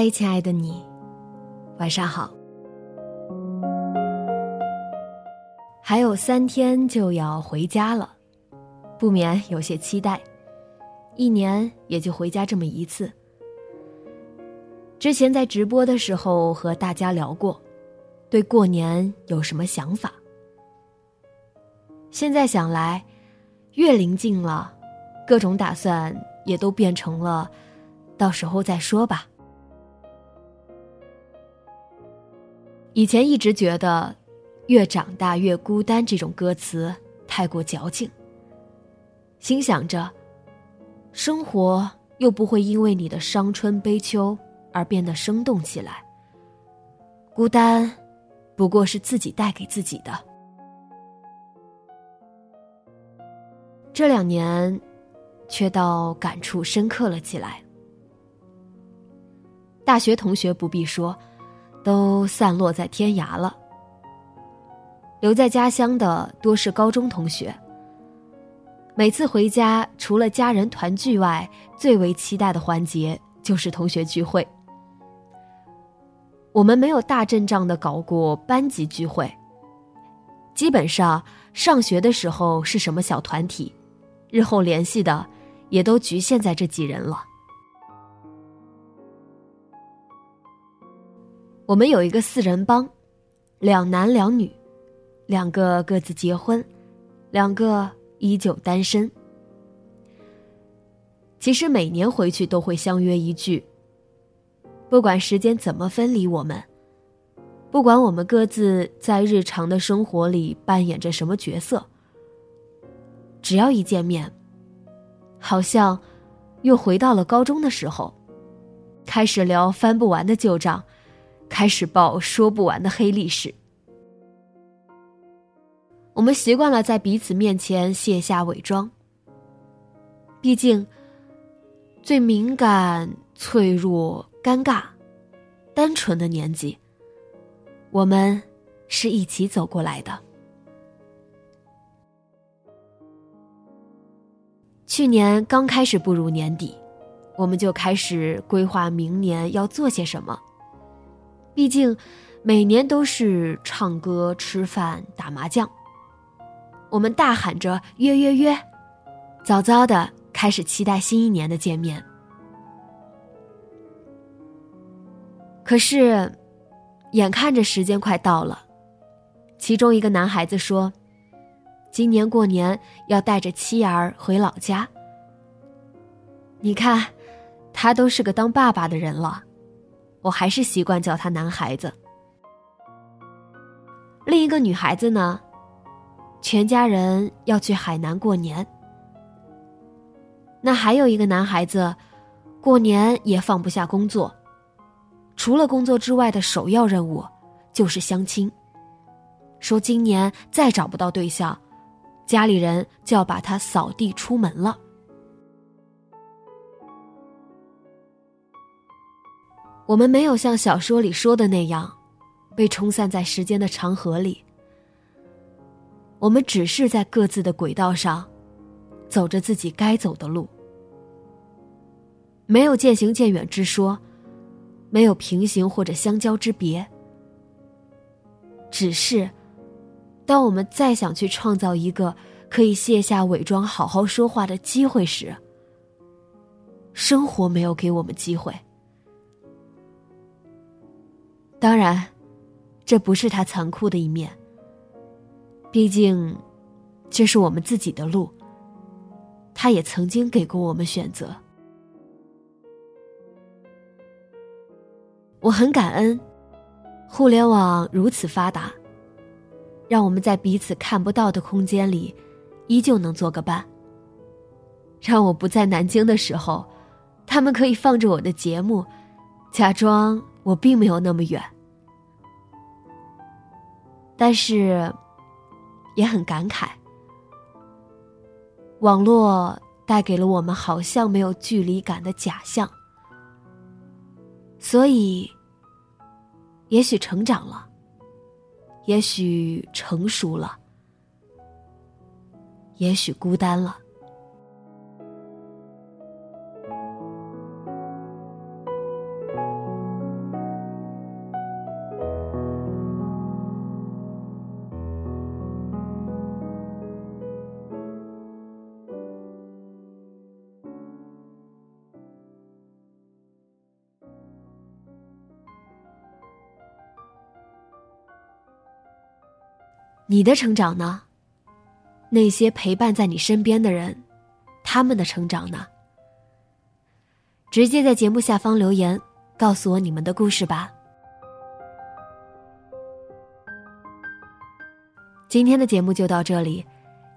嗨，亲爱的你，晚上好。还有三天就要回家了，不免有些期待。一年也就回家这么一次。之前在直播的时候和大家聊过，对过年有什么想法？现在想来，越临近了，各种打算也都变成了到时候再说吧。以前一直觉得“越长大越孤单”这种歌词太过矫情，心想着，生活又不会因为你的伤春悲秋而变得生动起来。孤单，不过是自己带给自己的。这两年，却倒感触深刻了起来。大学同学不必说。都散落在天涯了，留在家乡的多是高中同学。每次回家，除了家人团聚外，最为期待的环节就是同学聚会。我们没有大阵仗的搞过班级聚会，基本上上学的时候是什么小团体，日后联系的也都局限在这几人了。我们有一个四人帮，两男两女，两个各自结婚，两个依旧单身。其实每年回去都会相约一聚。不管时间怎么分离我们，不管我们各自在日常的生活里扮演着什么角色，只要一见面，好像又回到了高中的时候，开始聊翻不完的旧账。开始报说不完的黑历史。我们习惯了在彼此面前卸下伪装。毕竟，最敏感、脆弱、尴尬、单纯的年纪，我们是一起走过来的。去年刚开始步入年底，我们就开始规划明年要做些什么。毕竟，每年都是唱歌、吃饭、打麻将。我们大喊着“约约约”，早早的开始期待新一年的见面。可是，眼看着时间快到了，其中一个男孩子说：“今年过年要带着妻儿回老家。”你看，他都是个当爸爸的人了。我还是习惯叫他男孩子。另一个女孩子呢，全家人要去海南过年。那还有一个男孩子，过年也放不下工作，除了工作之外的首要任务就是相亲。说今年再找不到对象，家里人就要把他扫地出门了。我们没有像小说里说的那样，被冲散在时间的长河里。我们只是在各自的轨道上，走着自己该走的路，没有渐行渐远之说，没有平行或者相交之别。只是，当我们再想去创造一个可以卸下伪装、好好说话的机会时，生活没有给我们机会。当然，这不是他残酷的一面。毕竟，这是我们自己的路。他也曾经给过我们选择。我很感恩，互联网如此发达，让我们在彼此看不到的空间里，依旧能做个伴。让我不在南京的时候，他们可以放着我的节目，假装我并没有那么远。但是，也很感慨，网络带给了我们好像没有距离感的假象。所以，也许成长了，也许成熟了，也许孤单了。你的成长呢？那些陪伴在你身边的人，他们的成长呢？直接在节目下方留言，告诉我你们的故事吧。今天的节目就到这里，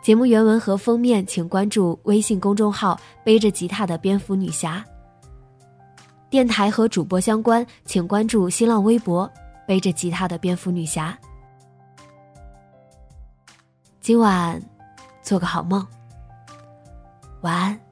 节目原文和封面请关注微信公众号“背着吉他的蝙蝠女侠”。电台和主播相关，请关注新浪微博“背着吉他的蝙蝠女侠”。今晚，做个好梦。晚安。